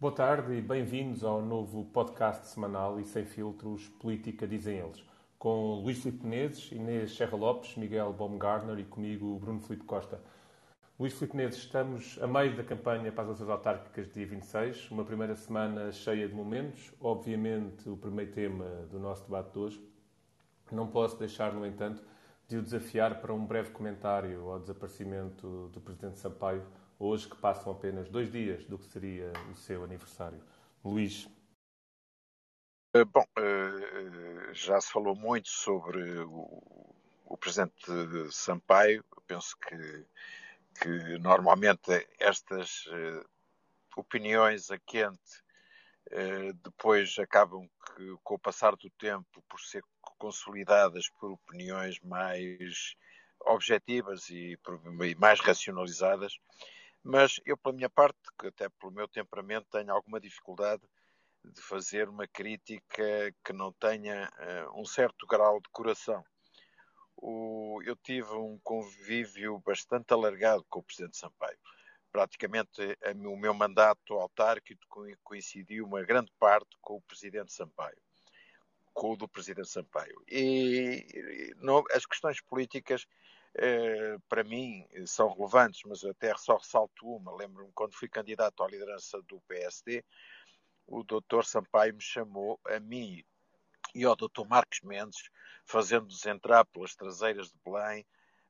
Boa tarde e bem-vindos ao novo podcast semanal e sem filtros Política Dizem Eles, com Luís Filipe Menezes, Inês Serra Lopes, Miguel Baumgartner e comigo Bruno Filipe Costa. Luís Filipe Menezes, estamos a meio da campanha para as eleições autárquicas de dia 26, uma primeira semana cheia de momentos, obviamente o primeiro tema do nosso debate de hoje. Não posso deixar, no entanto, de o desafiar para um breve comentário ao desaparecimento do Presidente Sampaio, hoje que passam apenas dois dias do que seria o seu aniversário. Luís. Eh, bom, eh, já se falou muito sobre o, Presidente Sampaio. Penso que, que normalmente estas eh, opiniões a quente depois acabam que, com o passar do tempo por ser consolidadas por opiniões mais objetivas e mais racionalizadas mas eu, pela minha parte, até pelo meu temperamento, tenho alguma dificuldade de fazer uma crítica que não tenha uh, um certo grau de coração. O, eu tive um convívio bastante alargado com o Presidente Sampaio. Praticamente a, o meu mandato autárquico coincidiu uma grande parte com o Presidente Sampaio, com o do Presidente Sampaio. E, e não, as questões políticas eh, para mim são relevantes, mas eu até só ressalto uma. Lembro-me quando fui candidato à liderança do PSD, o doutor Sampaio me chamou a mim e ao doutor Marcos Mendes, fazendo-nos entrar pelas traseiras de Belém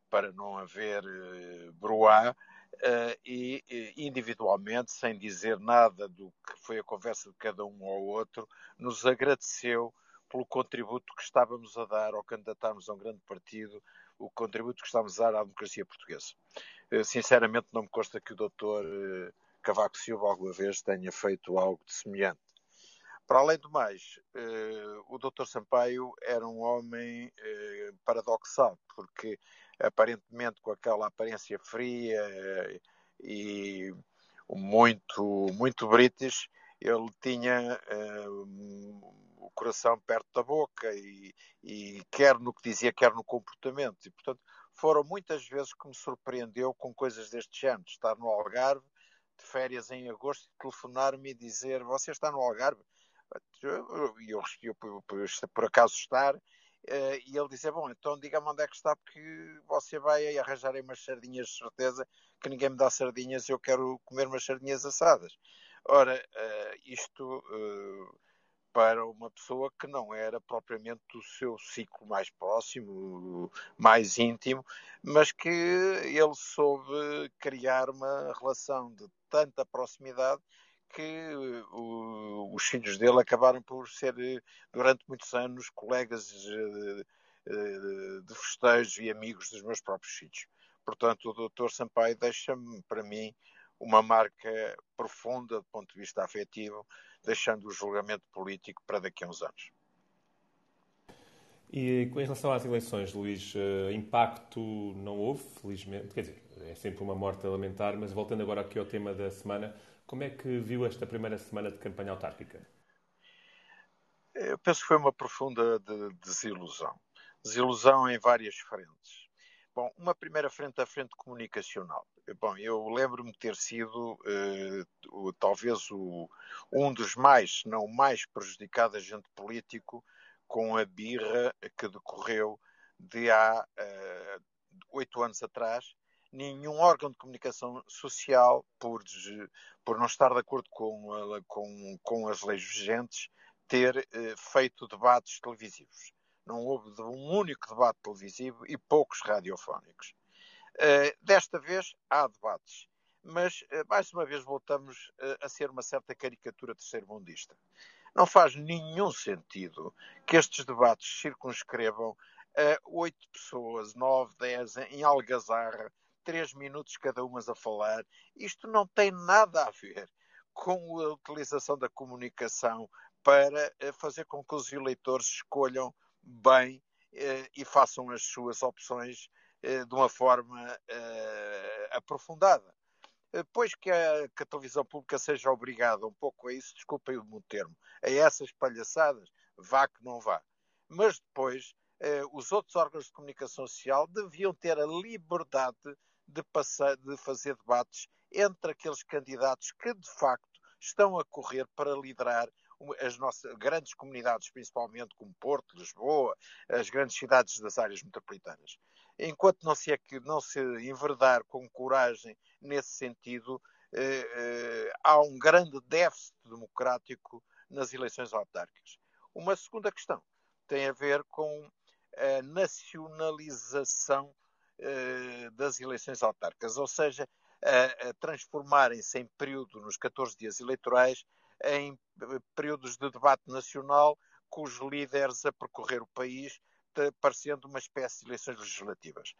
para não haver uh, broá, uh, e individualmente, sem dizer nada do que foi a conversa de cada um ao outro, nos agradeceu pelo contributo que estávamos a dar ao candidatarmos a um grande partido o contributo que estamos a dar à democracia portuguesa. Eh, sinceramente, não me consta que o doutor eh, Cavaco Silva alguma vez tenha feito algo de semelhante. Para além do mais, eh, o doutor Sampaio era um homem paradoxal, porque aparentemente com aquela aparência fria e muito, muito british, ele tinha o coração perto da boca e, e quer no que dizia, quer no comportamento. E, portanto, foram muitas vezes que me surpreendeu com coisas deste género. Estar no Algarve, de férias em agosto, telefonar-me e dizer: Você está no Algarve? E eu, eu, por, acaso estar, uh, e ele dizer: Bom, então diga-me onde é que está, porque você vai arranjar aí umas sardinhas de certeza que ninguém me dá sardinhas eu quero comer umas sardinhas assadas. Ora, uh, isto. Uh, para uma pessoa que não era propriamente do seu ciclo mais próximo, mais íntimo, mas que ele soube criar uma relação de tanta proximidade que o, os filhos dele acabaram por ser, durante muitos anos, colegas de, de e amigos dos meus próprios filhos. Portanto, o Dr. Sampaio deixa-me, para mim, uma marca profunda do ponto de vista afetivo, deixando o julgamento político para daqui a uns anos. E em relação às eleições, Luís, uh, impacto não houve, felizmente, quer dizer, é sempre uma morte a lamentar, mas voltando agora aqui ao tema da semana, como é que viu esta primeira semana de campanha autárquica? Eu penso que foi uma profunda de desilusão. Desilusão em várias frentes. Bom, uma primeira frente, a frente comunicacional. Bom, eu lembro-me ter sido uh, talvez o, um dos mais, se não o mais prejudicado agente político com a birra que decorreu de há uh, oito anos atrás. Nenhum órgão de comunicação social, por, por não estar de acordo com, a, com, com as leis vigentes, ter feito debates televisivos. Não houve um único debate televisivo e poucos radiofónicos. Uh, desta vez há debates, mas uh, mais uma vez voltamos uh, a ser uma certa caricatura terceiro-mundista. Não faz nenhum sentido que estes debates circunscrevam a oito pessoas, nove, dez, em algazarra, três minutos cada umas a falar. Isto não tem nada a ver com a utilização da comunicação para fazer com que os eleitores escolham bem e façam as suas opções eh, de uma forma uh, aprofundada. Depois que a, que a, televisão pública seja obrigada um pouco a isso, desculpem o termo, a essas palhaçadas, vá que não vá. Mas depois, os outros órgãos de comunicação social deviam ter a liberdade de, passar, de fazer debates entre aqueles candidatos que, de facto, estão a correr para liderar as nossas grandes comunidades, principalmente como Porto, Lisboa, as grandes cidades das áreas metropolitanas. Enquanto não se, é não se enverdar com coragem nesse sentido, eh, eh, há um grande déficit democrático nas eleições autárquicas. Uma segunda questão tem a ver com a nacionalização eh, das eleições autárquicas, ou seja, a, a transformarem-se em período, nos 14 dias eleitorais, em períodos de debate nacional, com os líderes a percorrer o país, parecendo uma espécie de eleições legislativas.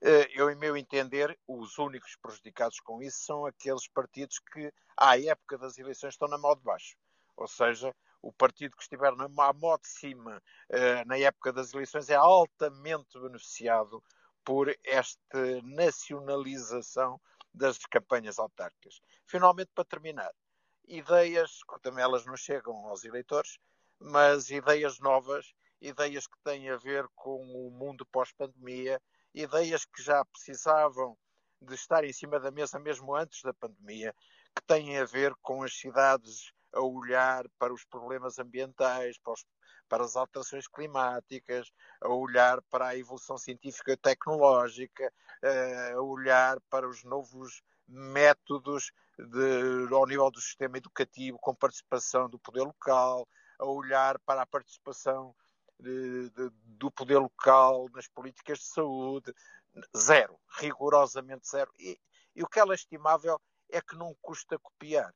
Eh, eu, em meu entender, os únicos prejudicados com isso são aqueles partidos que, à época das eleições, estão na mão de baixo. Ou seja, o partido que estiver na mão de cima eh, na época das eleições é altamente beneficiado por esta nacionalização das campanhas autárquicas. Finalmente, para terminar, ideias, que também elas não chegam aos eleitores, mas ideias novas, ideias que têm a ver com o mundo pós-pandemia, ideias que já precisavam de estar em cima da mesa mesmo antes da pandemia, que têm a ver com as cidades a olhar para os problemas ambientais, para, os, para, as alterações climáticas, a olhar para a evolução científica e tecnológica, eh, a olhar para os novos métodos de, ao nível do sistema educativo, com participação do poder local, a olhar para a participação de, de, do poder local nas políticas de saúde. Zero, rigorosamente zero. E, e o que é estimável é que não custa copiar.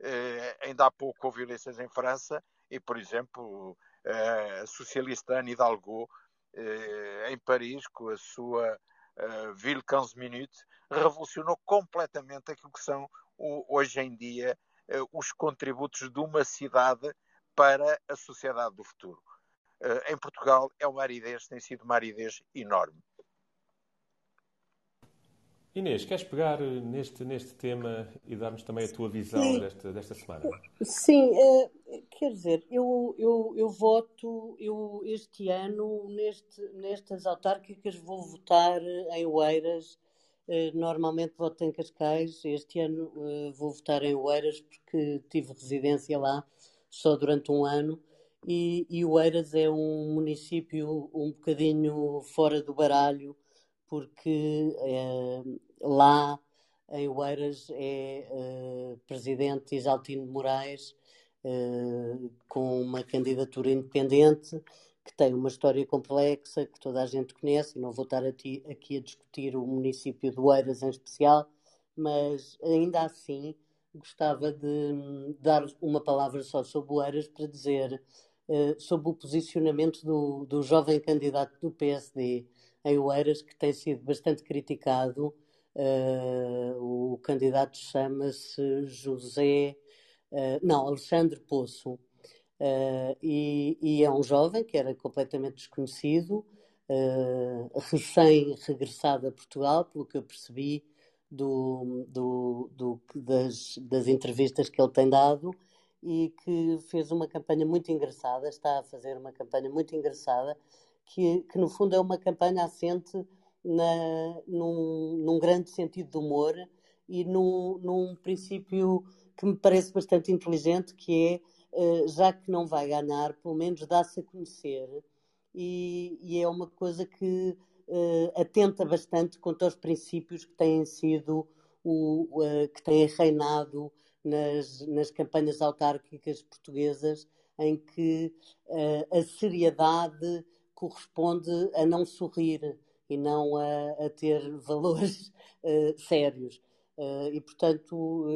Eh, ainda há pouco houve eleições em França e, por exemplo, eh, a socialista Anne Hidalgo, eh, em Paris, com a sua uh, Ville 15 Minutes, revolucionou completamente aquilo que são hoje em dia eh, os contributos de uma cidade para a sociedade do futuro. Eh, em Portugal é uma aridez, tem sido uma aridez enorme. Inês, queres pegar neste, neste tema e dar-nos também a tua visão desta, desta semana? Sim, quer dizer, eu, eu, eu voto, eu este ano, neste, nestas autárquicas, vou votar em Oeiras eh, normalmente voto em Cascais. Este ano uh, vou votar em Oeiras porque tive residência lá só durante um ano. E, e Oeiras é um município um bocadinho fora do baralho, porque é, lá em Oeiras é presidente Isaltino Moraes, com uma candidatura independente que tem uma história complexa, que toda a gente conhece, e não vou estar aqui, aqui a discutir o município de Oeiras em especial, mas ainda assim gostava de dar uma palavra só sobre Oeiras para dizer uh, sobre o posicionamento do, do jovem candidato do PSD em Oeiras, que tem sido bastante criticado. Uh, o candidato chama-se José, uh, não, Alexandre Poço. Uh, e, e, é um jovem que era completamente desconhecido, uh, recém-regressado a Portugal, pelo que eu percebi do, do, do, das, das entrevistas que ele tem dado, e que fez uma campanha muito engraçada, está a fazer uma campanha muito engraçada, que, que no fundo é uma campanha assente na, num, num grande sentido de humor e num, num princípio que me parece bastante inteligente, que é já que não vai ganhar, pelo menos dá-se a conhecer. E, e, é uma coisa que uh, atenta bastante quanto aos princípios que têm sido, o, uh, que têm reinado nas, nas campanhas autárquicas portuguesas, em que a seriedade corresponde a não sorrir e não a, a ter valores sérios. E, portanto,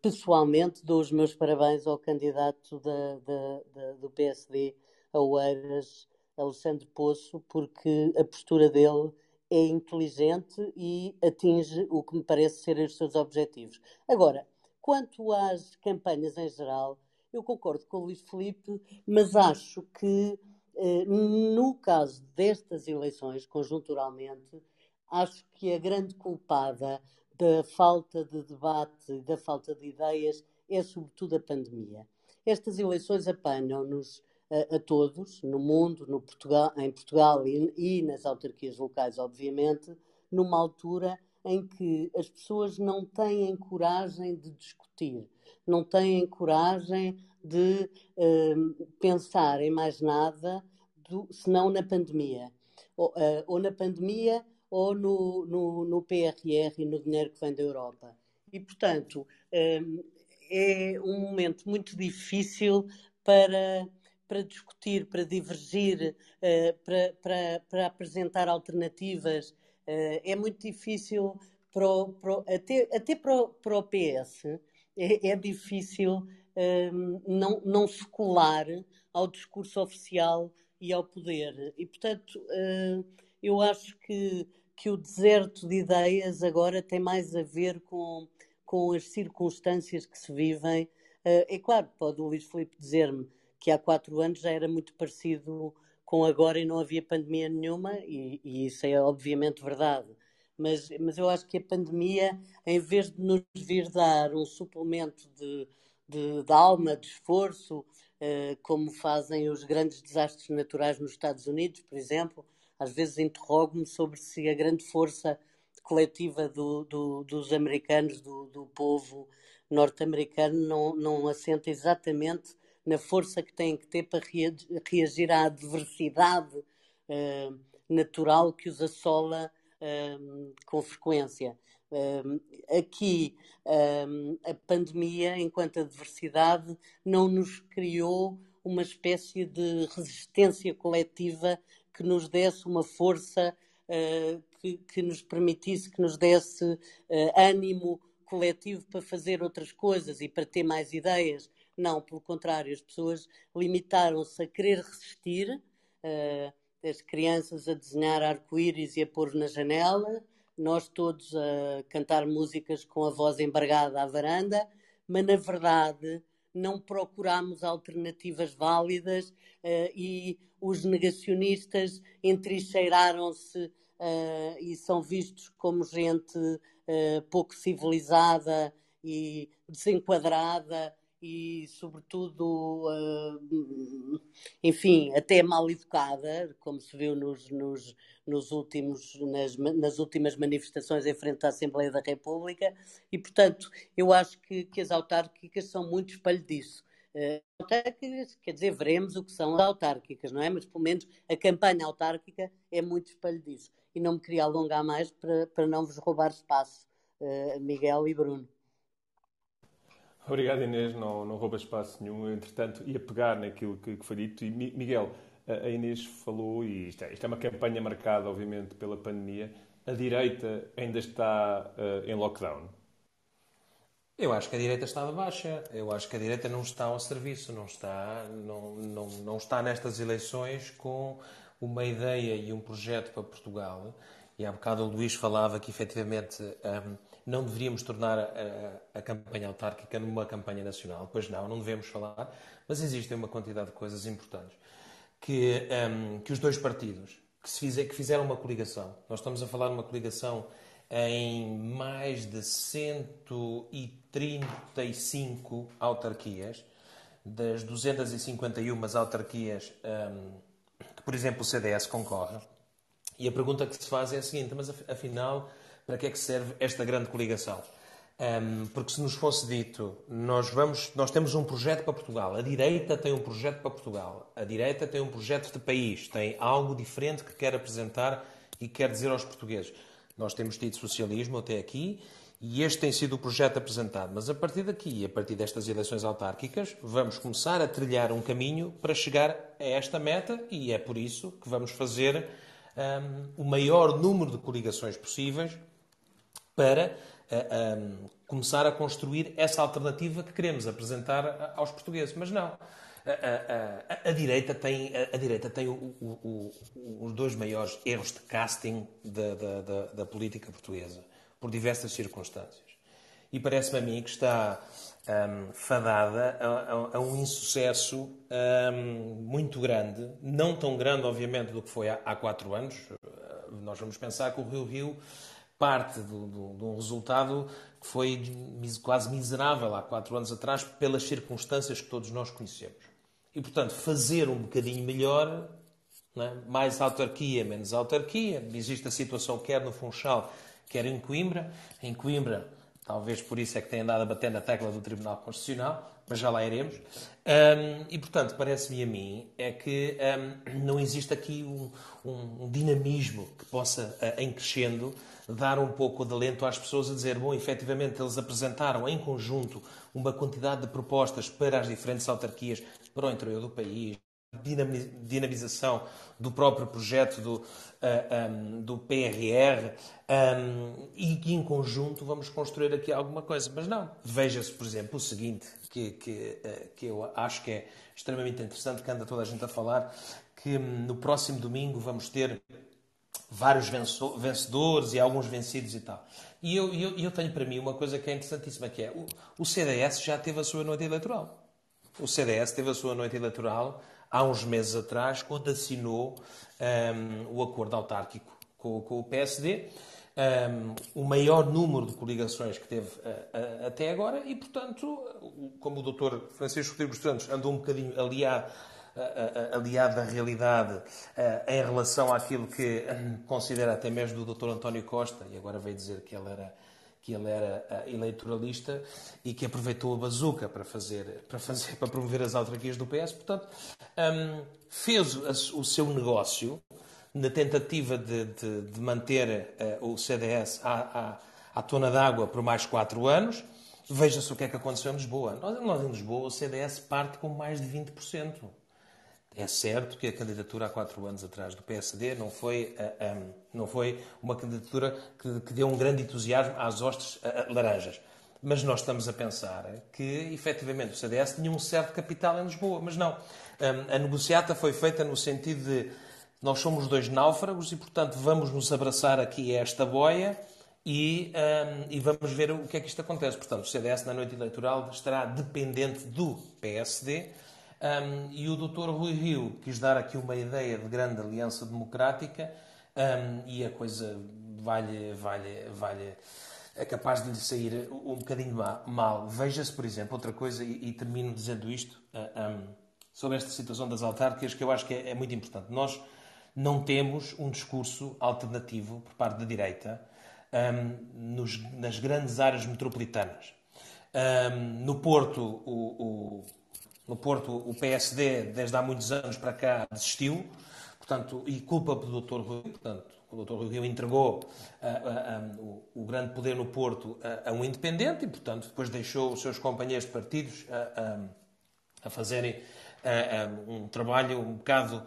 pessoalmente dou os meus parabéns ao candidato da, da, da, do PSD a Oeiras, Alexandre Poço, porque a postura dele é inteligente e atinge o que me parece ser os seus objetivos. Agora, quanto às campanhas em geral, eu concordo com o Luís Felipe, mas acho que eh, no caso destas eleições, conjunturalmente, acho que a grande culpada da falta de debate e da falta de ideias é sobretudo a pandemia. Estas eleições apanham-nos a, a, todos, no mundo, no Portugal, em Portugal e, e nas autarquias locais, obviamente, numa altura em que as pessoas não têm coragem de discutir. não têm coragem de uh, pensar em mais nada do, senão na pandemia. Ou, uh, ou na pandemia ou no, no, no, PRR e no dinheiro que vem da Europa. E, portanto, um, é um momento muito difícil para, para discutir, para divergir, uh, para, para, para, apresentar alternativas. Uh, é muito difícil para o, para até, até para o, para o PS. É, é difícil um, não, não se colar ao discurso oficial e ao poder. E, portanto, uh, eu acho que, que o deserto de ideias agora tem mais a ver com, com as circunstâncias que se vivem. É claro, pode o Luís Filipe dizer-me que há quatro anos já era muito parecido com agora e não havia pandemia nenhuma, e, e isso é obviamente verdade. Mas, mas eu acho que a pandemia, em vez de nos vir dar um suplemento de, de, de alma, de esforço, uh, como fazem os grandes desastres naturais nos Estados Unidos, por exemplo, às vezes interrogo-me sobre se a grande força coletiva do, do, dos americanos, do, do povo norte-americano, não, não assenta exatamente na força que têm que ter para reagir à adversidade uh, natural que os assola uh, com frequência. Uh, aqui, a pandemia, enquanto adversidade, não nos criou uma espécie de resistência coletiva que nos desse uma força que, que, nos permitisse, que nos desse ânimo coletivo para fazer outras coisas e para ter mais ideias. Não, pelo contrário, as pessoas limitaram-se a querer resistir, uh, as crianças a desenhar arco-íris e a pôr na janela, nós todos a cantar músicas com a voz embargada à varanda, mas na verdade não procuramos alternativas válidas uh, e os negacionistas entrincheiraram-se uh, e são vistos como gente uh, pouco civilizada e desenquadrada e, sobretudo, uh, enfim, até mal educada, como se viu nos, nos, nos últimos, nas, nas últimas manifestações em frente à Assembleia da República, e, portanto, eu acho que, que as autárquicas são muito espelho disso. Uh, autárquicas, quer dizer, veremos o que são as autárquicas, não é? Mas, pelo menos, a campanha autárquica é muito espelho disso. E não me queria alongar mais para, para não vos roubar espaço, uh, Miguel e Bruno. Obrigado, Inês. Não, não rouba espaço nenhum. Entretanto, ia pegar naquilo que, que foi dito. E, Miguel, a Inês falou, e isto é, isto é, uma campanha marcada, obviamente, pela pandemia. A direita ainda está uh, em lockdown? Eu acho que a direita está de baixa. Eu acho que a direita não está ao serviço, não está, não, não, não está nestas eleições com uma ideia e um projeto para Portugal. E há bocado o Luís falava que, efetivamente, um, não deveríamos tornar a, a, campanha autárquica numa campanha nacional. Pois não, não devemos falar, mas existem uma quantidade de coisas importantes. Que, um, que os dois partidos que, se fizer, que fizeram uma coligação, nós estamos a falar de uma coligação em mais de 135 autarquias, das 251 autarquias um, que, por exemplo, o CDS concorre. E a pergunta que se faz é a seguinte: mas afinal para que é que serve esta grande coligação. Um, porque se nos fosse dito, nós, vamos, nós temos um projeto para Portugal, a direita tem um projeto para Portugal, a direita tem um projeto de país, tem algo diferente que quer apresentar e quer dizer aos portugueses. Nós temos tido socialismo até aqui e este tem sido o projeto apresentado. Mas a partir daqui, a partir destas eleições autárquicas, vamos começar a trilhar um caminho para chegar a esta meta e é por isso que vamos fazer um, o maior número de coligações possíveis para uh, eh, um, ehm, começar a construir essa alternativa que queremos apresentar aos portugueses. Mas não. A, a, a, a direita tem, a, direita tem o, o, o, os dois maiores erros de casting da, da, da, da política portuguesa, por diversas circunstâncias. E parece-me a mim que está um, ehm, fadada a, a, um insucesso um, ehm, muito grande, não tão grande, obviamente, do que foi há, há quatro anos. Nós vamos pensar que o Rio Rio parte de um resultado que foi quase miserável há quatro anos atrás pelas circunstâncias que todos nós conhecemos. E, portanto, fazer um bocadinho melhor, é? mais autarquia, menos autarquia. Existe a situação quer no Funchal, quer em Coimbra. Em Coimbra Talvez por isso é que tenha andado a bater na tecla do Tribunal Constitucional, mas já lá iremos. Um, e, portanto, parece-me a mim é que um, não existe aqui um, um dinamismo que possa, uh, em crescendo, dar um pouco de alento às pessoas a dizer, bom, efetivamente eles apresentaram em conjunto uma quantidade de propostas para as diferentes autarquias para o interior do país, dinamização do próprio projeto do, uh, eh, um, do PRR um, e que em conjunto vamos construir aqui alguma coisa. Mas não, veja-se, por exemplo, o seguinte, que, que, uh, que eu acho que é extremamente interessante, que anda toda a gente a falar, que um, no próximo domingo vamos ter vários vencedores e alguns vencidos e tal. E eu, eu, eu tenho para mim uma coisa que é interessantíssima, que é o, o CDS já teve a sua noite eleitoral. O CDS teve a sua noite eleitoral há uns meses atrás, quando assinou um, o acordo autárquico com, com o PSD. Um, o maior número de coligações que teve uh, uh, até agora e, portanto, como o Dr. Francisco Rodrigues Santos andou um bocadinho aliado, aliado da realidade em relação àquilo que considera até mesmo do Dr. António Costa, e agora veio dizer que ele era que ele era eleitoralista e que aproveitou a bazuca para fazer, para fazer, para promover as autarquias do PS. Portanto, um, fez o seu negócio na tentativa de, de, de manter uh, o CDS à, à, à tona d'água por mais quatro anos. Veja-se o que é que aconteceu em Lisboa. Nós, nós em Lisboa, o CDS parte com mais de 20%. É certo que a candidatura há quatro anos atrás do PSD não foi, uh, eh, um, não foi uma candidatura que, que, deu um grande entusiasmo às hostes uh, laranjas. Mas nós estamos a pensar que, efetivamente, o CDS tinha um certo capital em Lisboa. Mas não. Um, a negociata foi feita no sentido de nós somos dois náufragos e, portanto, vamos nos abraçar aqui a esta boia e, um, e, vamos ver o que é que isto acontece. Portanto, o CDS, na noite eleitoral, estará dependente do PSD um, e o Dr. Rui Rio quis dar aqui uma ideia de grande aliança democrática um, e a coisa vai-lhe, vai-lhe, vai é capaz de lhe sair um bocadinho mal. Veja-se, por exemplo, outra coisa, e, e termino dizendo isto, uh, um, sobre esta situação das autárquicas, que eu acho que é, é muito importante. Nós não temos um discurso alternativo por parte da direita um, nos, nas grandes áreas metropolitanas. Um, no Porto, o, no Porto, o PSD, desde há muitos anos para cá, desistiu, portanto, e culpa do Dr. Rui, portanto, o Dr. Rui Rio entregou uh, uh, um, o, grande poder no Porto a, a, um independente e, portanto, depois deixou os seus companheiros de partidos a, a fazerem um trabalho um bocado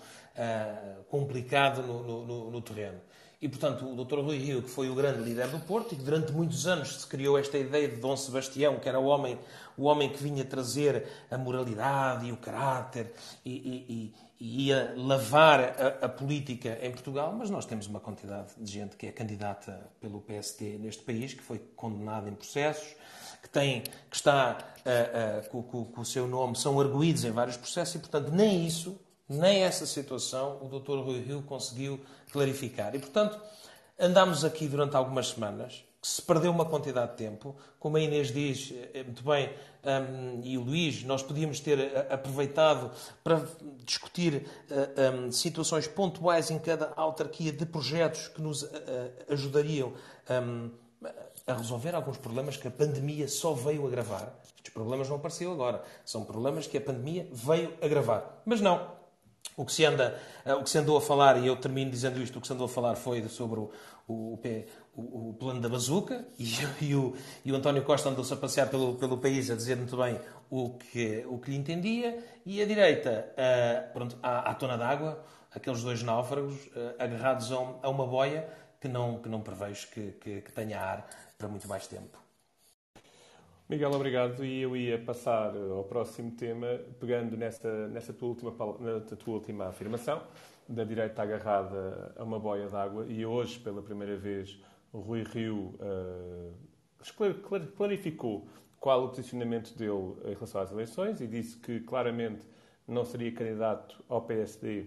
complicado no, no, no terreno. E, portanto, o Dr. Rui Rio, que foi o grande líder do Porto e que durante muitos anos se criou esta ideia de Dom Sebastião, que era o homem, o homem que vinha trazer a moralidade e o caráter e, e, e ia lavar a, a, política em Portugal, mas nós temos uma quantidade de gente que é candidata pelo PSD neste país, que foi condenada em processos, que, tem, que está uh, uh, com, com, com o seu nome, são arguídos em vários processos e, portanto, nem isso nem essa situação o Dr. Rui Rio conseguiu clarificar. E, portanto, andámos aqui durante algumas semanas, que se perdeu uma quantidade de tempo. Como a Inês diz eh, muito bem, um, e o Luís, nós podíamos ter eh, aproveitado para discutir uh, um, situações pontuais em cada autarquia de projetos que nos uh, ajudariam um, a resolver alguns problemas que a pandemia só veio agravar. Estes problemas não apareceram agora, são problemas que a pandemia veio agravar. Mas não, o que, se anda, eh, o que se andou a falar, e eu termino dizendo isto, o que se andou a falar foi sobre o, o, o, o plano da bazuca e, e, o, e o António Costa andou-se a passear pelo, pelo país a dizer muito bem o que, o que lhe entendia e a direita, uh, pronto, à, à tona d'água, aqueles dois náufragos uh, agarrados a, um, a, uma boia que não, que não prevejo que, que, que tenha ar para muito mais tempo. Miguel, obrigado. E eu ia passar ao próximo tema, pegando nessa, nessa tua, última, tua última afirmação, da direita agarrada a uma boia d'água. E hoje, pela primeira vez, o Rui Rio uh, clarificou qual o posicionamento dele em relação às eleições e disse que claramente não seria candidato ao PSD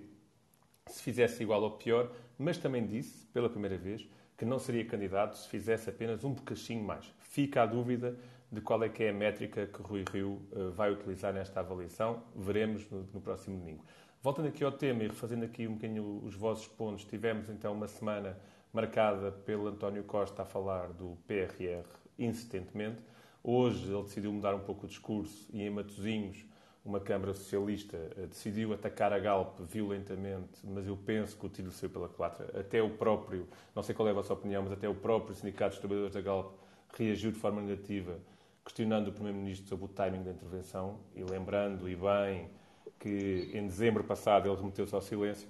se fizesse igual ou pior, mas também disse, pela primeira vez, que não seria candidato se fizesse apenas um bocadinho mais. Fica a dúvida de qual é que é a métrica que Rui Rio uh, vai utilizar nesta avaliação. Veremos no, no, próximo domingo. Voltando aqui ao tema e refazendo aqui um bocadinho os vossos pontos, tivemos então uma semana marcada pelo António Costa a falar do PRR insistentemente. Hoje ele decidiu mudar um pouco o discurso e em Matosinhos uma Câmara Socialista eh, decidiu atacar a Galp violentamente, mas eu penso que o tiro saiu pela culatra. Até o próprio, não sei qual é a vossa opinião, mas até o próprio Sindicato dos Trabalhadores da Galp reagiu de forma negativa, questionando o Primeiro-Ministro sobre o timing da intervenção e lembrando, e bem, que em dezembro passado ele remeteu-se ao silêncio.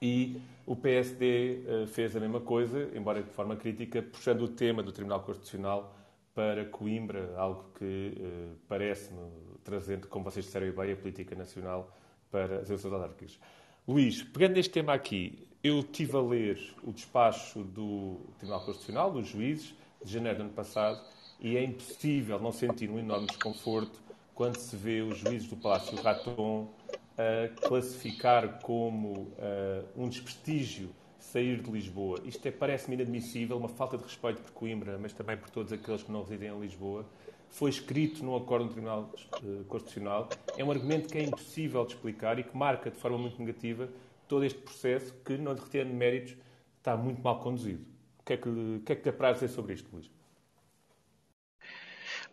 E o PSD eh, fez a mesma coisa, embora de forma crítica, puxando o tema do Tribunal Constitucional para Coimbra, algo que uh, parece-me trazendo, como vocês disseram bem, a política nacional para as eleições autárquicas. Luís, pegando neste tema aqui, eu estive a ler o despacho do Tribunal Constitucional, dos juízes, de janeiro do ano passado, e é impossível não sentir um enorme desconforto quando se vê os juízes do Palácio Raton a classificar como uh, um desprestígio sair de Lisboa. Isto é, parece-me inadmissível, uma falta de respeito por Coimbra, mas também por todos aqueles que não residem em Lisboa foi escrito no acordo do Tribunal eh, Constitucional, é um argumento que é impossível de explicar e que marca de forma muito negativa todo este processo que, não retendo méritos, está muito mal conduzido. O que é que, o que, é que apraz dizer sobre isto, Luís?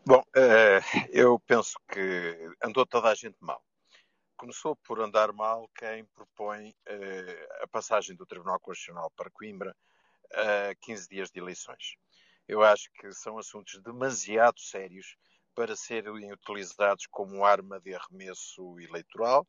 Bom, eh, eu penso que andou toda a gente mal. Começou por andar mal quem propõe eh, a passagem do Tribunal Constitucional para Coimbra a 15 dias de eleições. Eu acho que são assuntos demasiado sérios para serem utilizados como arma de arremesso eleitoral.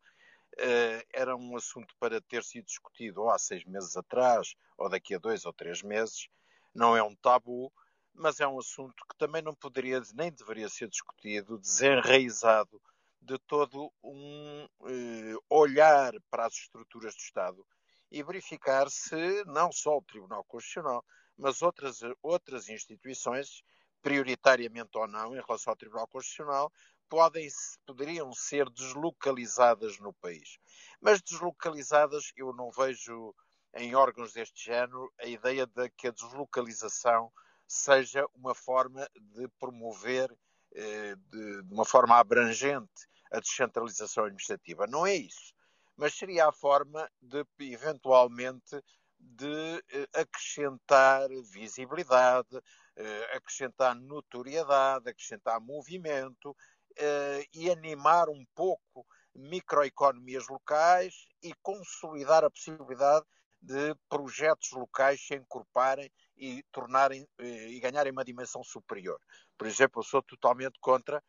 Era um assunto para ter sido discutido ou há seis meses atrás, ou daqui a dois ou três meses. Não é um tabu, mas é um assunto que também não poderia nem deveria ser discutido, desenraizado de todo um uh, olhar para as estruturas do Estado e verificar se não só o Tribunal Constitucional, mas outras, outras instituições, prioritariamente ou não, em relação ao Tribunal Constitucional, podem, poderiam ser deslocalizadas no país. Mas deslocalizadas, eu não vejo em órgãos deste género a ideia de que a deslocalização seja uma forma de promover eh, de, de uma forma abrangente a descentralização administrativa. Não é isso. Mas seria a forma de, eventualmente, de eh, acrescentar visibilidade, eh, acrescentar notoriedade, acrescentar movimento e animar um pouco microeconomias locais e consolidar a possibilidade de projetos locais se encorparem e tornarem e ganharem uma dimensão superior. Por exemplo, eu sou totalmente contra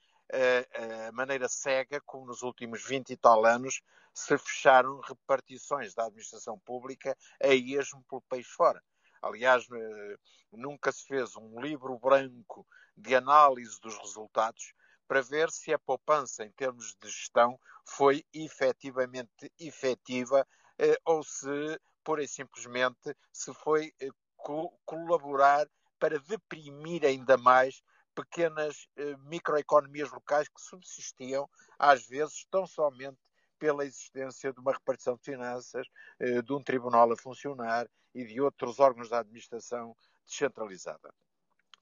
a maneira cega como nos últimos 20 e tal anos se fecharam repartições da administração pública a esmo pelo país fora. Aliás, eh, nunca se fez um livro branco de análise dos resultados para ver se a poupança em termos de gestão foi efetivamente efetiva eh, ou se, pura e simplesmente, se foi eh, colaborar para deprimir ainda mais pequenas microeconomias locais que subsistiam, às vezes, tão somente pela existência de uma repartição de finanças, eh, de um tribunal a funcionar e de outros órgãos da administração descentralizada.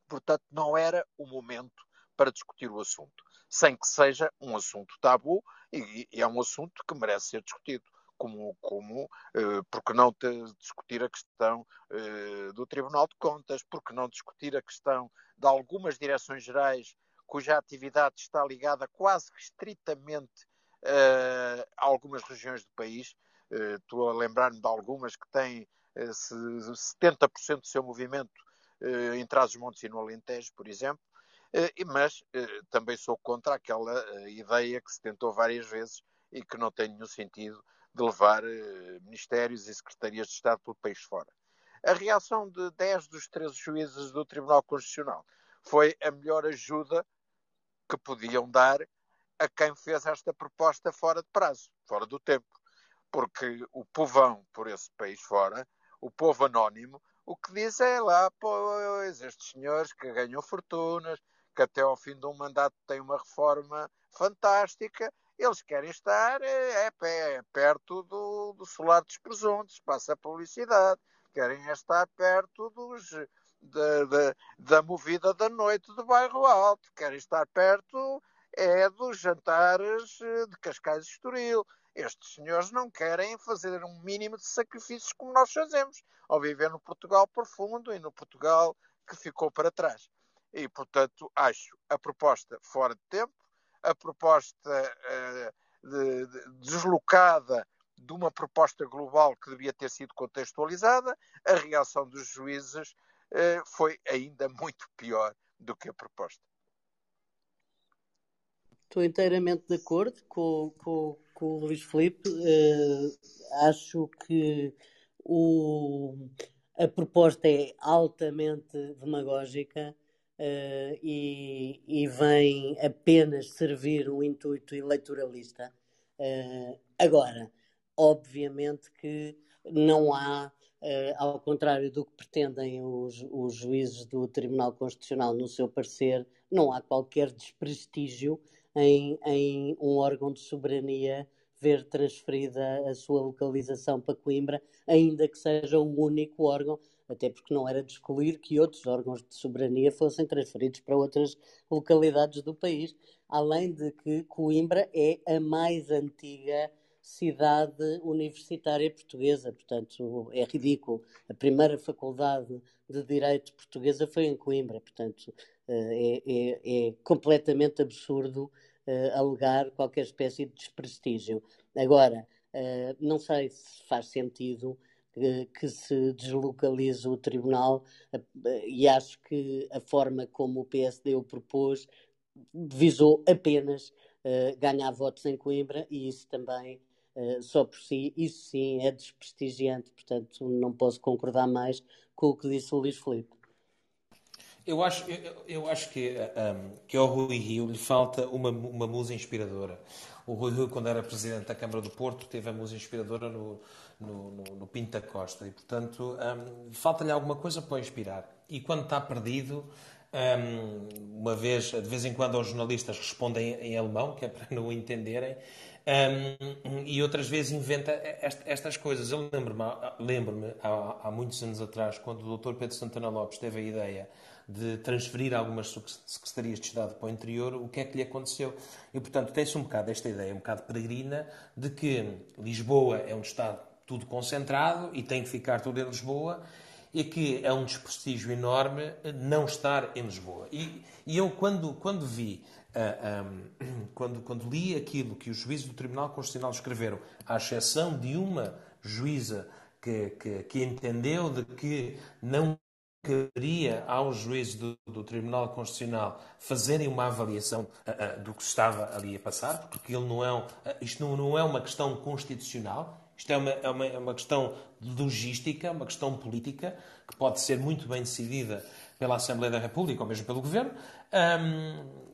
Portanto, não era o momento para discutir o assunto, sem que seja um assunto tabu e, é um assunto que merece ser discutido. Como, como eh, porque não discutir a questão eh, do Tribunal de Contas, porque não discutir a questão de algumas direções gerais cuja atividade está ligada quase restritamente uh, algumas regiões do país. Estou a lembrar-me de algumas que têm uh, eh, 70% do seu movimento em Trás-os-Montes e no Alentejo, por exemplo. mas também sou contra aquela ideia que se tentou várias vezes e que não tem nenhum sentido de levar ministérios e secretarias de Estado pelo país fora. A reação de 10 dos 13 juízes do Tribunal Constitucional foi a melhor ajuda que podiam dar a quem fez esta proposta fora de prazo, fora do tempo. Porque o povão por esse país fora, o povo anónimo, o que diz é lá, pois, estes senhores que ganham fortunas, que até ao fim de um mandato têm uma reforma fantástica, eles querem estar é, é perto do, do solar dos presuntos, passa a publicidade, querem estar perto dos, da, da, da movida da noite do bairro alto, querem estar perto é dos jantares eh, de Cascais e Estoril. Estes senhores não querem fazer um mínimo de sacrifícios como nós fazemos, ao viver no Portugal profundo e no Portugal que ficou para trás. e, portanto, acho a proposta fora de tempo, a proposta de, de, deslocada de uma proposta global que devia ter sido contextualizada, a reação dos juízes foi ainda muito pior do que a proposta. Estou inteiramente de acordo com, com, com o Luís Filipe. Uh, acho que o, a proposta é altamente demagógica uh, e, e, vem apenas servir um intuito eleitoralista. Uh, agora, obviamente que não há, ao contrário do que pretendem os, os juízes do Tribunal Constitucional no seu parecer, não há qualquer desprestígio em, em um órgão de soberania ver transferida a sua localização para Coimbra, ainda que seja o único órgão, até porque não era de excluir que outros órgãos de soberania fossem transferidos para outras localidades do país, além de que Coimbra é a mais antiga cidade universitária portuguesa, portanto é ridículo. A primeira faculdade de Direito portuguesa foi em Coimbra, portanto eh, é, é, é completamente absurdo uh, alegar qualquer espécie de desprestígio. Agora, uh, não sei se faz sentido que, se deslocalize o tribunal e acho que a forma como o PSD o propôs visou apenas ganhar votos em Coimbra e isso também Uh, só por si, isso sim é desprestigiante, portanto não posso concordar mais com o que disse o Luís Filipe. Eu acho, eu, eu acho que, um, que ao Rui Rio lhe falta uma, uma musa inspiradora. O Rui Rio, quando era presidente da Câmara do Porto, teve a musa inspiradora no, no, no, no Pinto da Costa. E, portanto, um, falta-lhe alguma coisa para inspirar. E quando está perdido, um, uma vez, de vez em quando, os jornalistas respondem em alemão, que é para não o entenderem, um, e outras vezes inventa estas coisas. Eu lembro-me lembro há, há muitos anos atrás, quando o Dr. Pedro Santana Lopes teve a ideia de transferir algumas secretarias de Estado para o interior, o que é que lhe aconteceu? E, portanto, tem-se um bocado esta ideia, um bocado peregrina, de que Lisboa é um Estado tudo concentrado e tem que ficar tudo em Lisboa, e que é um desprestígio enorme não estar em Lisboa. E, e eu, quando, quando vi, uh, ah, um, quando, quando li aquilo que os juízes do Tribunal Constitucional escreveram, à exceção de uma juíza que, que, que entendeu de que não caberia aos juízes do, do, Tribunal Constitucional fazerem uma avaliação uh, do que estava ali a passar, porque ele não é uh, isto não, não, é uma questão constitucional, isto é uma, é, uma, é uma questão logística, uma questão política, que pode ser muito bem decidida pela Assembleia da República ou mesmo pelo Governo. Um,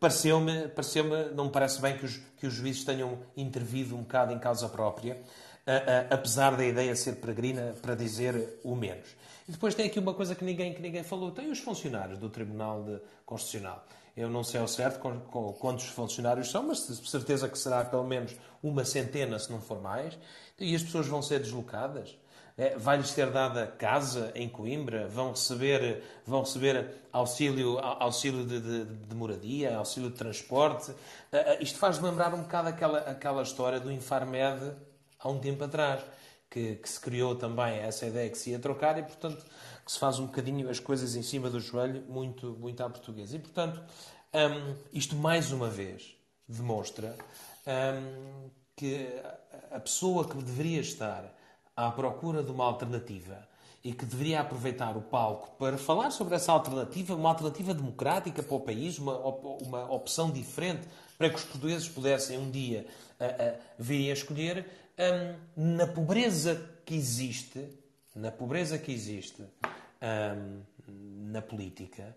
pareceu-me, pareceu não me parece bem que os, que os juízes tenham intervido um bocado em causa própria, apesar da ideia ser peregrina, para dizer o menos. E depois tem aqui uma coisa que ninguém, que ninguém falou: tem os funcionários do Tribunal de Constitucional. Eu não sei ao certo quantos funcionários são, mas certeza que será pelo menos uma centena, se não for mais. E as pessoas vão ser deslocadas. É, Vai-lhes ser dada casa em Coimbra? Vão receber, vão receber auxílio, auxílio de, de, de moradia, auxílio de transporte? Uh, uh, isto faz lembrar um bocado aquela, aquela história do Infarmed há um tempo atrás que, que, se criou também essa ideia que se ia trocar e, portanto, que se faz um bocadinho as coisas em cima do joelho, muito, muito à portuguesa. E, portanto, um, isto mais uma vez demonstra um, que a pessoa que deveria estar à procura de uma alternativa e que deveria aproveitar o palco para falar sobre essa alternativa, uma alternativa democrática para o país, uma, uma opção diferente para que os portugueses pudessem um dia uh, uh, virem a escolher, um, na pobreza que existe, na pobreza que existe um, na política,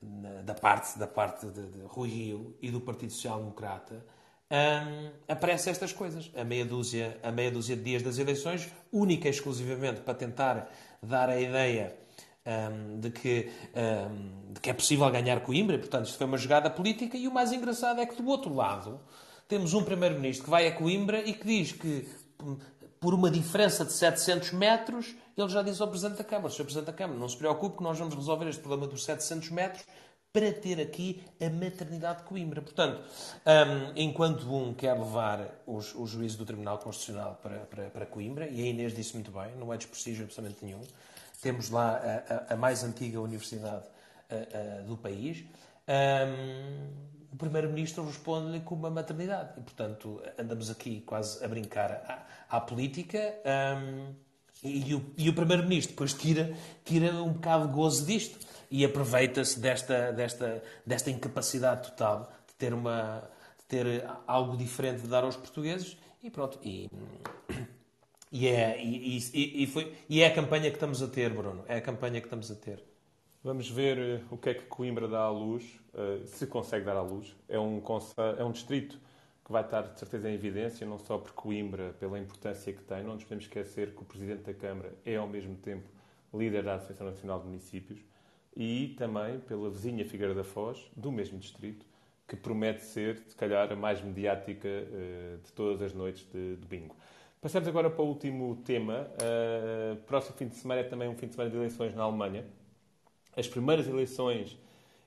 na, da parte, da parte de, de Rui Rio e do Partido Social Democrata, um, aparecem estas coisas. A meia, dúzia, a meia dúzia de dias das eleições, única e exclusivamente para tentar dar a ideia um, de, que, um, de que é possível ganhar Coimbra, portanto, isto foi uma jogada política. E o mais engraçado é que, do outro lado, temos um primeiro-ministro que vai a Coimbra e que diz que por uma diferença de 700 metros, ele já disse ao Presidente da Câmara, Sr. Presidente da Câmara, não se preocupe que nós vamos resolver este problema dos 700 metros para ter aqui a maternidade de Coimbra. Portanto, um, enquanto um quer levar os, os juízes do Tribunal Constitucional para, para, para, Coimbra, e a Inês disse muito bem, não é desprestígio absolutamente nenhum, temos lá a, a, a mais antiga universidade uh, do país, um, o Primeiro-Ministro responde-lhe com uma maternidade. E, portanto, andamos aqui quase a brincar à, à política. Um, e, o, e o Primeiro-Ministro depois tira, tira um bocado de gozo disto e aproveita-se desta, desta, desta incapacidade total de ter, uma, de ter algo diferente de dar aos portugueses e pronto. E, e, é, e, e, e, foi, e é a campanha que estamos a ter, Bruno. É a campanha que estamos a ter. Vamos ver eh, o que é que Coimbra dá à luz, eh, se consegue dar à luz. É um, é um distrito que vai estar de certeza em evidência, não só por Coimbra, pela importância que tem. Não nos podemos esquecer que o Presidente da Câmara é, ao mesmo tempo, líder da Associação Nacional de Municípios e também pela vizinha Figueira da Foz, do mesmo distrito, que promete ser, se calhar, a mais mediática uh, de todas as noites de domingo. Passamos agora para o último tema. Próximo fim de semana é também um fim de semana de eleições na Alemanha as primeiras eleições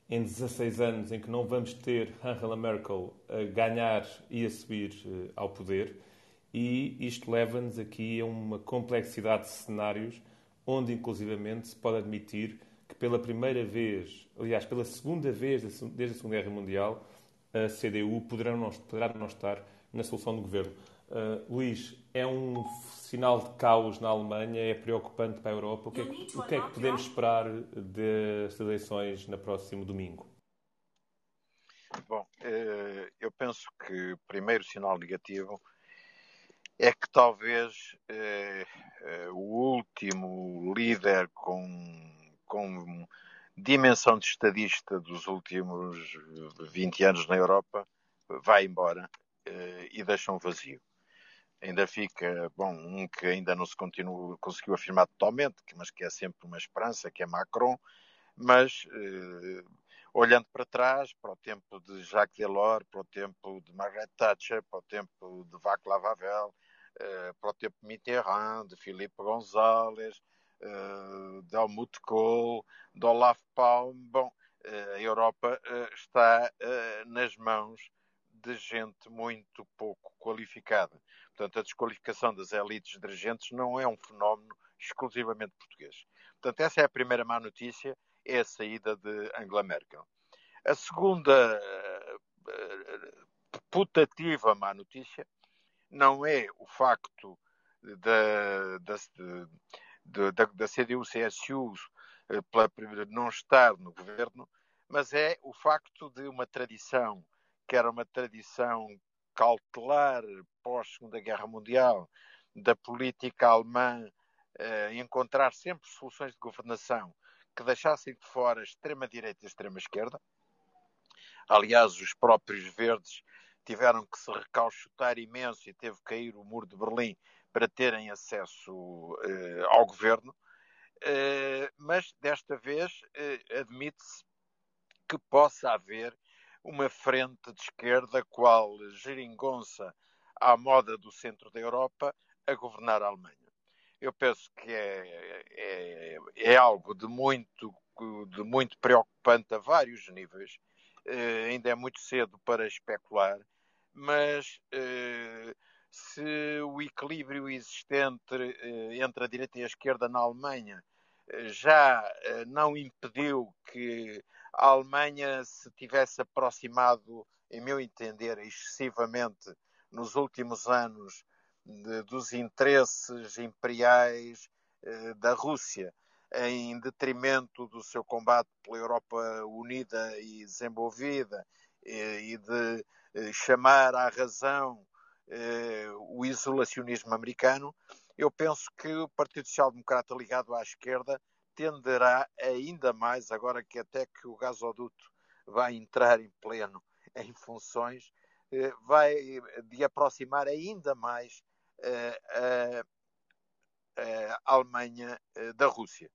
em 16 anos em que não vamos ter Angela Merkel a ganhar e a subir uh, ao poder, e isto leva-nos aqui a uma complexidade de cenários onde, inclusivamente, se pode admitir que pela primeira vez, aliás, pela segunda vez desde a Segunda Guerra Mundial, a CDU poderá não, poderá não estar na solução do governo. Uh, Luís, é um sinal de caos na Alemanha, é preocupante para a Europa. O que é que, o que, é que podemos esperar das eleições no próximo domingo? Bom, eh, eu penso que o primeiro sinal negativo é que talvez eh, eh, o último líder com, com dimensão de estadista dos últimos 20 anos na Europa vai embora e deixa um vazio ainda fica, bom, um que ainda não se continua, conseguiu afirmar totalmente, mas que é sempre uma esperança, que é Macron, mas eh, olhando para trás, para o tempo de Jacques Delors, para o tempo de Margaret Thatcher, para o tempo de Václav Havel, eh, para o tempo de Mitterrand, de Filipe González, eh, de Helmut Kohl, de Olaf Palme, bom, eh, a Europa eh, está eh, nas mãos de gente muito pouco qualificada. Portanto, a desqualificação das elites dirigentes não é um fenómeno exclusivamente português. Portanto, essa é a primeira má notícia, é a saída de Angela Merkel. A segunda uh, putativa má notícia não é o facto da, da, da, da CDU-CSU eh, não estar no governo, mas é o facto de uma tradição que era uma tradição cautelar pós-Segunda Guerra Mundial da política alemã eh, encontrar sempre soluções de governação que deixassem de fora a extrema-direita e a extrema-esquerda. Aliás, os próprios verdes tiveram que se recauchutar imenso e teve que cair o muro de Berlim para terem acesso eh, ao governo. Eh, mas desta vez eh, admite-se que possa haver uma frente de esquerda qual geringonça à moda do centro da Europa a governar a Alemanha. Eu penso que é, é, é algo de muito, de muito preocupante a vários níveis. Uh, ainda é muito cedo para especular, mas uh, se o equilíbrio existente uh, entre a direita e a esquerda na Alemanha já não impediu que a Alemanha se tivesse aproximado, em meu entender, excessivamente nos últimos anos de, dos interesses imperiais eh, da Rússia, em detrimento do seu combate pela Europa unida e desenvolvida eh, e de eh, chamar à razão eh, o isolacionismo americano, eu penso que o Partido Social Democrata ligado à esquerda tenderá ainda mais, agora que até que o gasoduto vai entrar em pleno em funções, eh, vai de aproximar ainda mais eh, a, Alemanha eh, da Rússia.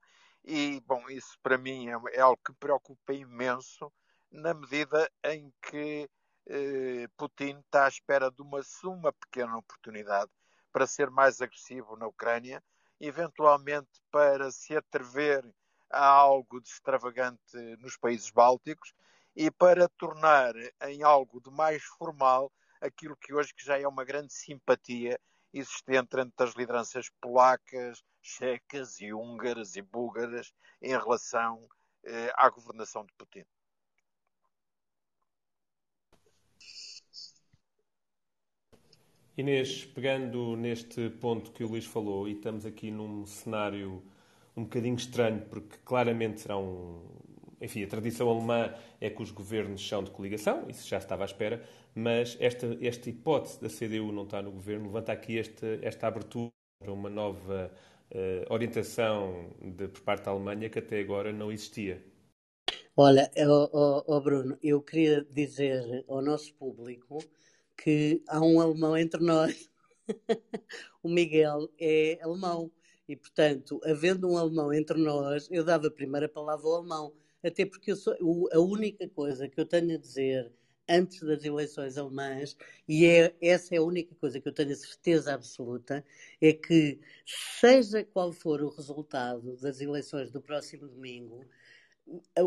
E, bom, isso para mim é, é algo que preocupa imenso, na medida em que Putin está à espera de uma, uma pequena oportunidade para ser mais agressivo na Ucrânia eventualmente para se atrever a algo de extravagante nos países bálticos e para tornar em algo de mais formal aquilo que hoje que já é uma grande simpatia existente entre as lideranças polacas, checas e húngaras e búlgaras em relação à governação de Putin. Inês, pegando neste ponto que o Luís falou, e estamos aqui num cenário um bocadinho estranho, porque claramente será um. Enfim, a tradição alemã é que os governos são de coligação, isso já estava à espera, mas esta, esta hipótese da CDU não estar no governo levanta aqui esta, esta abertura para uma nova uh, orientação de, por parte da Alemanha que até agora não existia. Olha, oh, oh, oh Bruno, eu queria dizer ao nosso público que há um alemão entre nós. o Miguel é alemão. E, portanto, havendo um alemão entre nós, eu dava a primeira palavra ao alemão. Até porque eu sou, a única coisa que eu tenho a dizer antes das eleições alemãs, e é, essa é a única coisa que eu tenho a certeza absoluta, é que, seja qual for o resultado das eleições do próximo domingo,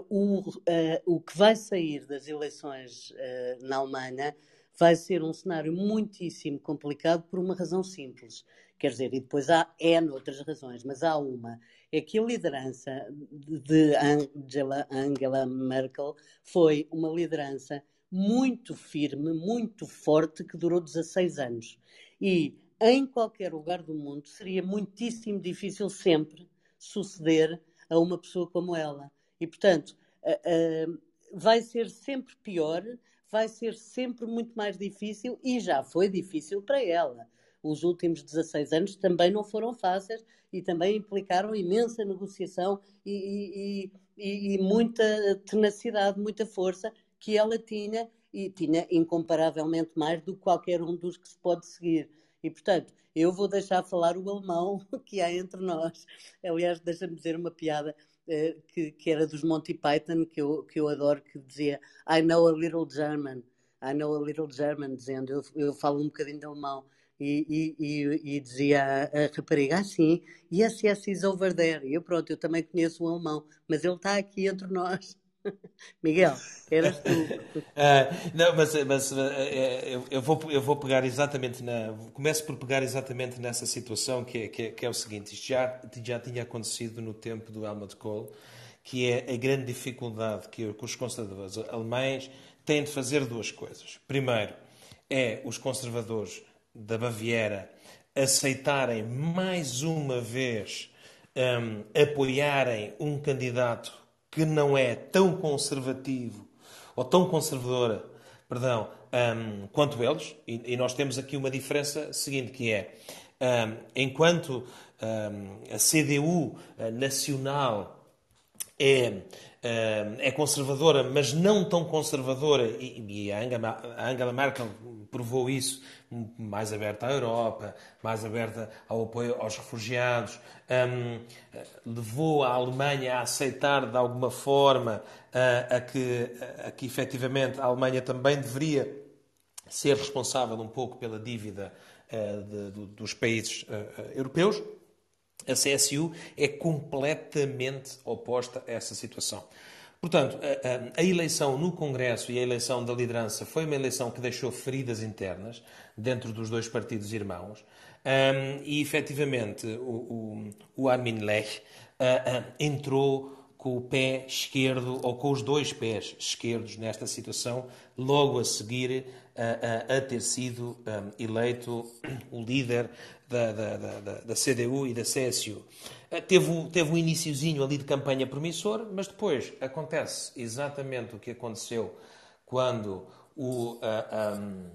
o, uh, o que vai sair das eleições uh, na Alemanha vai ser um cenário muitíssimo complicado por uma razão simples. Quer dizer, e depois há N outras razões, mas há uma. É que a liderança de Angela, Angela Merkel foi uma liderança muito firme, muito forte, que durou 16 anos. E em qualquer lugar do mundo seria muitíssimo difícil sempre suceder a uma pessoa como ela. E, portanto, vai ser sempre pior vai ser sempre muito mais difícil e já foi difícil para ela. Os últimos 16 anos também não foram fáceis e também implicaram imensa negociação e, e, e, e muita tenacidade, muita força que ela tinha e tinha incomparavelmente mais do que qualquer um dos que se pode seguir. E, portanto, eu vou deixar falar o alemão que há entre nós. Aliás, deixa-me dizer uma piada. Eh, que, que, era dos Monty Python, que eu, que eu adoro, que dizia I know a little German, I know a little German, dizendo eu, eu falo um bocadinho de alemão. E, e, e, dizia a, rapariga assim, yes, yes, he's over there. E eu, pronto, eu também conheço um alemão, mas ele está aqui entre nós. Miguel, eras tu. uh, não, mas, mas uh, eu, vou, eu vou pegar exatamente na. Começo por pegar exatamente nessa situação que é, que é, que é o seguinte: isto já, já tinha acontecido no tempo do Helmut Kohl, que é a grande dificuldade que, que os conservadores alemães têm de fazer duas coisas. Primeiro, é os conservadores da Baviera aceitarem mais uma vez um, apoiarem um candidato que não é tão conservativo ou tão conservadora, perdão, um, quanto eles, e, e, nós temos aqui uma diferença seguinte, que é, um, enquanto um, a CDU nacional é, é conservadora, mas não tão conservadora, e, a Angela Merkel provou isso, mais aberta à Europa, mais aberta ao apoio aos refugiados, levou a Alemanha a aceitar de alguma forma a, que, a que efetivamente a Alemanha também deveria ser responsável um pouco pela dívida de, dos países uh, europeus. A CSU é completamente oposta a essa situação. Portanto, a, a, a, eleição no Congresso e a eleição da liderança foi uma eleição que deixou feridas internas dentro dos dois partidos irmãos um, e, efetivamente, o, o, o Armin Lech uh, uh, entrou com o pé esquerdo ou com os dois pés esquerdos nesta situação, logo a seguir uh, a ter sido um, eleito o líder da, da, da, da CDU e da CSU. Eh, teve, teve um iníciozinho ali de campanha promissor, mas depois acontece exatamente o que aconteceu quando o, uh, eh, um,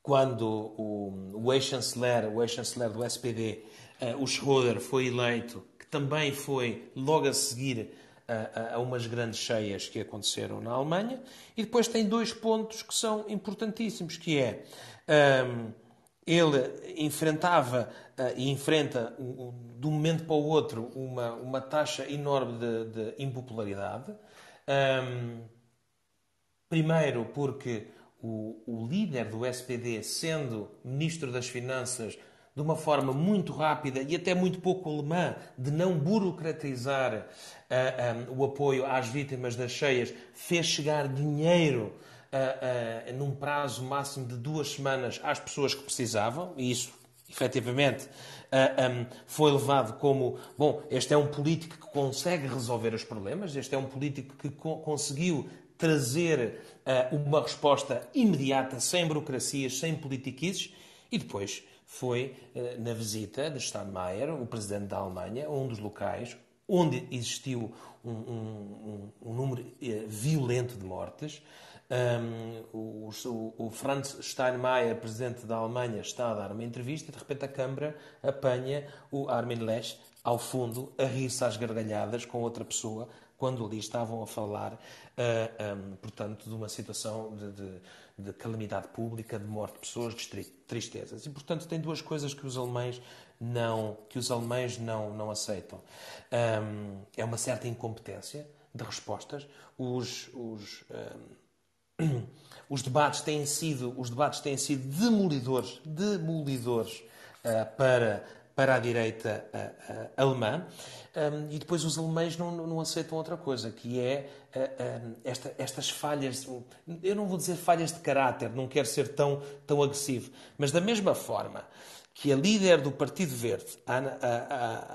quando o, o ex-chanceler, ex-chanceler do SPD, uh, eh, o Schroeder, foi eleito, que também foi logo a seguir a, a, umas grandes cheias que aconteceram na Alemanha, e depois tem dois pontos que são importantíssimos, que é um, ele enfrentava uh, e enfrenta um, de um momento para o outro uma, uma taxa enorme de, de impopularidade. Um, primeiro porque o, o, líder do SPD, sendo Ministro das Finanças, de uma forma muito rápida e até muito pouco alemã, de não burocratizar uh, um, o apoio às vítimas das cheias, fez chegar dinheiro uh, uh, num prazo máximo de duas semanas às pessoas que precisavam, e isso efetivamente, um, foi levado como, bom, este é um político que consegue resolver os problemas, este é um político que co conseguiu trazer uh, uma resposta imediata, sem burocracias, sem politiquices, e depois foi uh, na visita de Steinmeier, o presidente da Alemanha, um dos locais onde existiu um, um, um número uh, violento de mortes. Um, o, o, Franz Steinmeier, presidente da Alemanha, está a dar uma entrevista e de repente a Câmara apanha o Armin Lasch ao fundo a rir-se às gargalhadas com outra pessoa quando ali estavam a falar, uh, ah, um, portanto, de uma situação de, de, de, calamidade pública, de morte de pessoas, de tristezas. E, portanto, tem duas coisas que os alemães não, que os alemães não, não aceitam. Um, é uma certa incompetência de respostas. Os, os, um, os debates têm sido, os debates têm sido demolidores, demolidores uh, para para a direita uh, uh, alemã. Um, e depois os alemães não, não, aceitam outra coisa, que é esta, estas falhas, eu não vou dizer falhas de caráter, não quero ser tão, tão agressivo, mas da mesma forma que a líder do Partido Verde, Ana,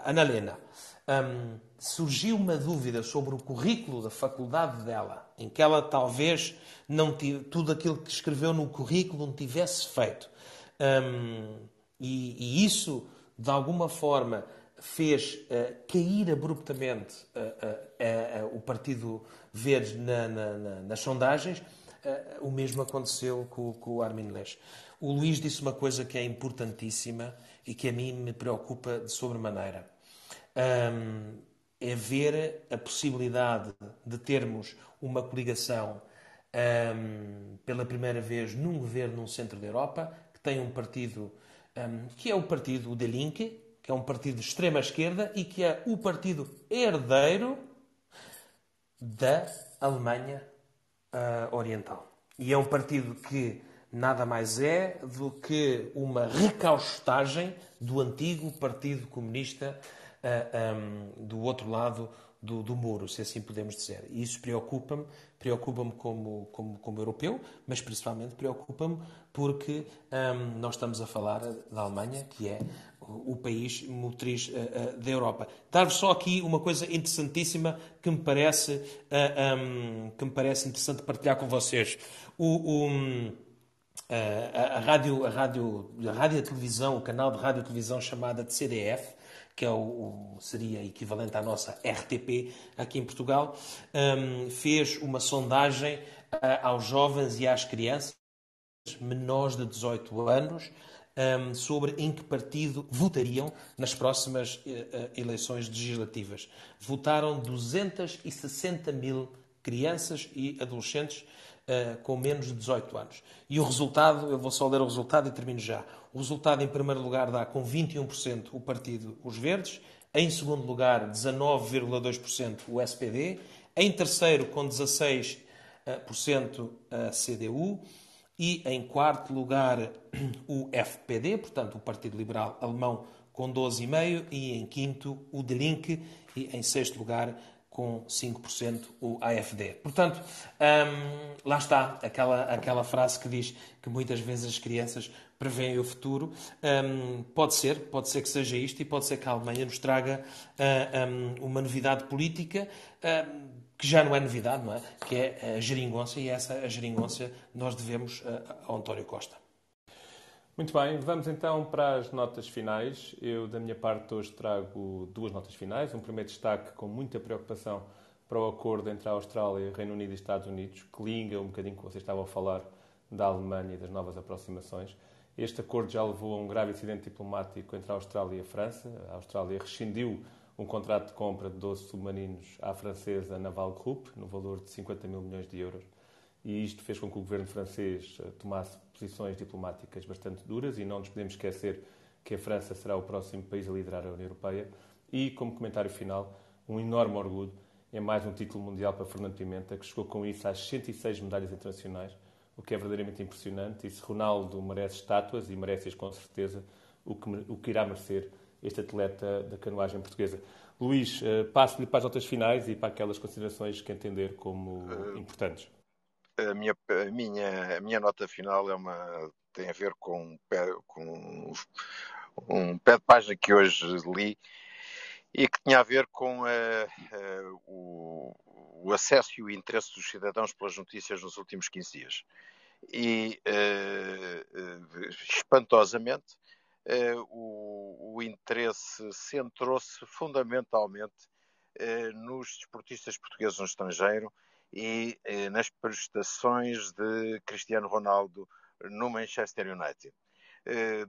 Ana Lena, um, surgiu uma dúvida sobre o currículo da faculdade dela, em que ela talvez não tive, tudo aquilo que escreveu no currículo não tivesse feito. Um, e, e isso de alguma forma fez uh, cair abruptamente uh, uh, o Partido Verde na, na, na, nas sondagens, o mesmo aconteceu com, com o Armin Lesch. O Luís disse uma coisa que é importantíssima e que a mim me preocupa de sobremaneira. Um, é ver a possibilidade de termos uma coligação um, pela primeira vez num governo no centro da Europa, que tem um partido um, que é o partido de Linke, que é um partido de extrema-esquerda e que é o partido herdeiro da Alemanha uh, Oriental. E é um partido que nada mais é do que uma recaustagem do antigo Partido Comunista uh, um, do outro lado do, do muro, se assim podemos dizer. E isso preocupa-me, preocupa-me como, como, como europeu, mas principalmente preocupa-me porque um, nós estamos a falar da Alemanha, que é o, o país motriz uh, uh, da Europa. Dar-vos só aqui uma coisa interessantíssima que me parece, uh, um, que me parece interessante partilhar com vocês. O, o a, a, rádio, a, rádio, a rádio televisão, o canal de rádio televisão chamada de CDF, que é o, o, seria equivalente à nossa RTP aqui em Portugal, um, fez uma sondagem uh, aos jovens e às crianças menores de 18 anos um, sobre em que partido votariam nas próximas uh, eleições legislativas. Votaram 260 mil crianças e adolescentes uh, com menos de 18 anos. E o resultado, eu vou só ler o resultado e termino já. O resultado, em primeiro lugar, dá com 21% o partido Os Verdes, em segundo lugar, 19,2% o SPD, em terceiro, com 16% a CDU, e em quarto lugar o FPD, portanto o Partido Liberal Alemão com 12,5% e em quinto o De Linke e em sexto lugar com 5% o AFD. Portanto, hum, lá está aquela, aquela frase que diz que muitas vezes as crianças preveem o futuro. Hum, pode ser, pode ser que seja isto e pode ser que a Alemanha nos traga uh, um, uma novidade política uh, que já não é novidade, não é? Que é a geringonça e essa a geringonça nós devemos ao António Costa. Muito bem, vamos então para as notas finais. Eu, da minha parte, hoje trago duas notas finais. Um primeiro destaque com muita preocupação para o acordo entre a Austrália, Reino Unido e Estados Unidos, que liga um bocadinho com o que vocês estavam a falar da Alemanha e das novas aproximações. Este acordo já levou a um grave incidente diplomático entre a Austrália e a França. A Austrália rescindiu um contrato de compra de 12 submarinos à francesa Naval Group, no valor de 50 mil milhões de euros. E isto fez com que o governo francês eh, tomasse posições diplomáticas bastante duras e não nos podemos esquecer que a França será o próximo país a liderar a União Europeia. E, como comentário final, um enorme orgulho é mais um título mundial para Fernando Pimenta, que chegou com isso às 106 medalhas internacionais, o que é verdadeiramente impressionante. E se Ronaldo merece estátuas, e merece-as com certeza, o que, o que irá merecer este atleta da canoagem portuguesa. Luís, eh, passo-lhe para as notas finais e para aquelas considerações que entender como uh, importantes. A minha, a, minha, a minha nota final é uma, tem a ver com, com um pé de página que hoje li e que tinha a ver com uh, uh, o, o, acesso e o interesse dos cidadãos pelas notícias nos últimos 15 dias. E, uh, espantosamente, o, o, interesse centrou-se fundamentalmente nos desportistas portugueses no estrangeiro e nas prestações de Cristiano Ronaldo no Manchester United.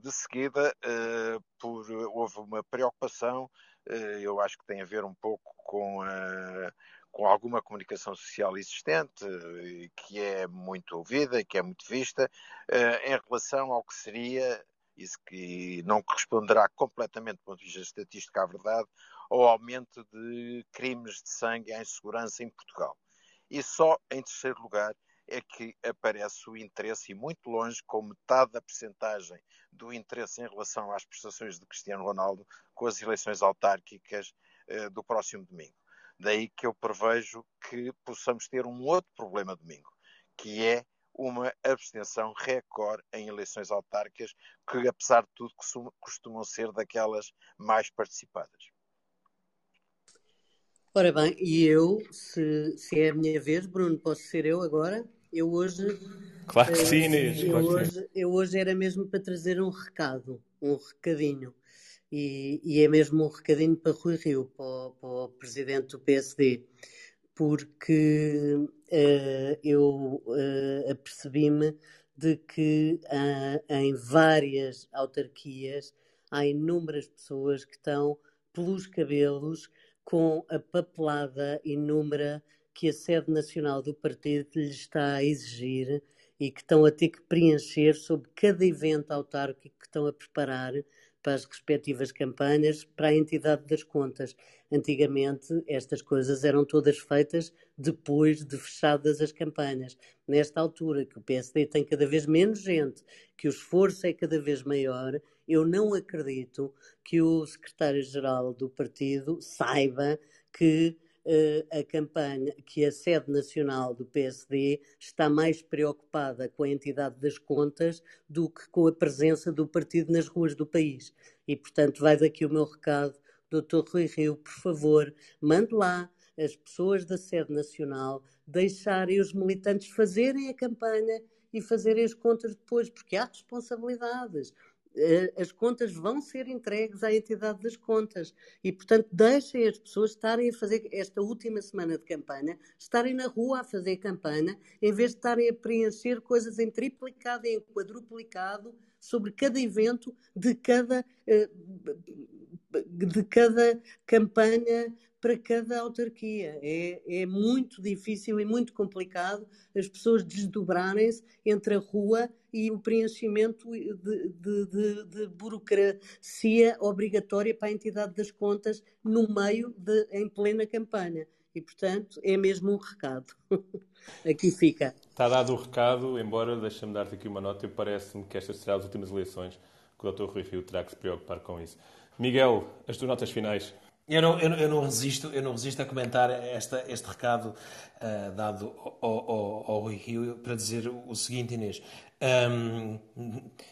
De seguida, por, houve uma preocupação eh, eu acho que tem a ver um pouco com, com alguma comunicação social existente, eh, que é muito ouvida, que é muito vista, eh, em relação ao que seria, isso que não corresponderá completamente do ponto de vista estatístico à verdade, ao aumento de crimes de sangue à insegurança em Portugal. E só em terceiro lugar é que aparece o interesse, e muito longe, com metade da percentagem do interesse em relação às prestações de Cristiano Ronaldo com as eleições autárquicas eh, do próximo domingo. Daí que eu prevejo que possamos ter um outro problema domingo, que é uma abstenção recorde em eleições autárquicas, que apesar de tudo costumam ser daquelas mais participadas. Ora bem, e eu, se, se é a minha vez, Bruno, posso ser eu agora? Eu hoje. Claro que sim, Inês. Eu, hoje, eu hoje era mesmo para trazer um recado, um recadinho. E, e é mesmo um recadinho para Rui Rio, para o, para o presidente do PSD, porque uh, eu uh, apercebi-me de que uh, em várias autarquias há inúmeras pessoas que estão pelos cabelos com a papelada inúmera que a sede nacional do partido lhes está a exigir e que estão a ter que preencher sobre cada evento autárquico que estão a preparar para as respectivas campanhas para a entidade das contas. Antigamente, estas coisas eram todas feitas depois de fechadas as campanhas. Nesta altura, que o PSD tem cada vez menos gente, que o esforço é cada vez maior, eu não acredito que o secretário-geral do partido saiba que uh, a campanha, que a sede nacional do PSD está mais preocupada com a entidade das contas do que com a presença do partido nas ruas do país. E, portanto, vai daqui o meu recado, Dr. Rui Rio, por favor, mande lá as pessoas da sede nacional deixarem os militantes fazerem a campanha e fazerem as contas depois, porque há responsabilidades. As contas vão ser entregues à entidade das contas. E, portanto, deixem as pessoas estarem a fazer esta última semana de campanha, estarem na rua a fazer campanha, em vez de estarem a preencher coisas em triplicado e em quadruplicado sobre cada evento de cada, eh, de cada campanha para cada autarquia. É, é muito difícil e muito complicado as pessoas desdobrarem-se entre a rua e o preenchimento de, de, de, de, burocracia obrigatória para a entidade das contas no meio, de, em plena campanha. E, portanto, é mesmo um recado. aqui fica. Está dado o recado, embora, deixa-me dar-te aqui uma nota, parece-me que estas serão as últimas eleições que o Dr. Rui Rio terá que se preocupar com isso. Miguel, as tuas notas finais. Eu não, eu, eu não, resisto, eu não resisto a comentar esta, este recado uh, dado ao, ao, ao Rui Rio para dizer o seguinte, Inês. Um,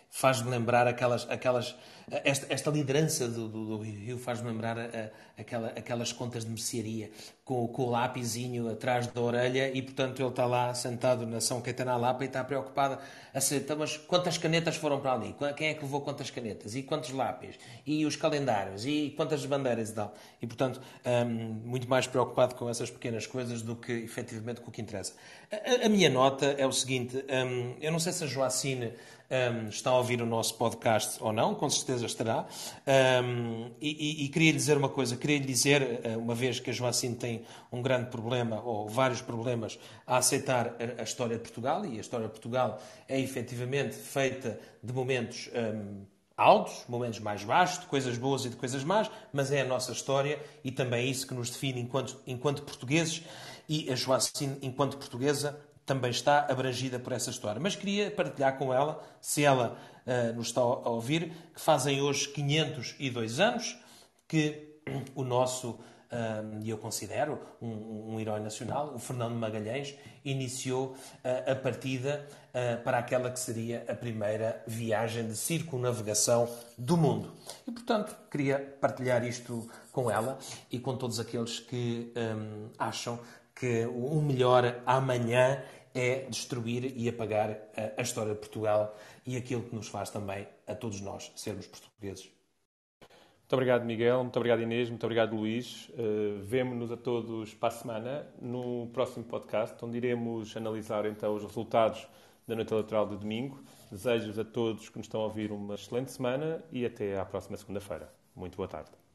faz-me lembrar aquelas, aquelas esta, esta liderança do, do, do Rio faz-me lembrar a, a, aquela, aquelas contas de mercearia com, com o lápisinho atrás da orelha e portanto ele está lá sentado na São Caetano Lapa e está preocupado a ser, então, mas quantas canetas foram para ali? Quem é que levou quantas canetas? E quantos lápis? E os calendários? E quantas bandeiras e tal? E portanto um, muito mais preocupado com essas pequenas coisas do que efetivamente com o que interessa. A, a minha nota é o seguinte, um, eu não sei se a Joacine um, está a ouvir o nosso podcast ou não, com certeza estará. Um, e, e, queria lhe dizer uma coisa, queria lhe dizer, eh, uma vez que a Joacine tem um grande problema, ou vários problemas, a aceitar a, a história de Portugal, e a história de Portugal é efetivamente feita de momentos. Um, altos, momentos mais baixos, de coisas boas e de coisas más, mas é a nossa história e também é isso que nos define enquanto, enquanto portugueses. E a Joacine, enquanto portuguesa, também está abrangida por essa história. Mas queria partilhar com ela, se ela uh, nos está a ouvir, que fazem hoje 502 anos que o nosso e eu considero um, um, herói nacional, o Fernando Magalhães, iniciou uh, a partida uh, para aquela que seria a primeira viagem de circunnavegação do mundo. E, portanto, queria partilhar isto com ela e com todos aqueles que um, acham que o melhor amanhã é destruir e apagar a, a história de Portugal e aquilo que nos faz também a todos nós sermos portugueses. Muito obrigado, Miguel. Muito obrigado, Inês. Muito obrigado, Luís. Uh, Vemo-nos a todos para a semana no próximo podcast, onde iremos analisar então os resultados da noite eleitoral de domingo. Desejo-vos a todos que nos estão a ouvir uma excelente semana e até à próxima segunda-feira. Muito boa tarde.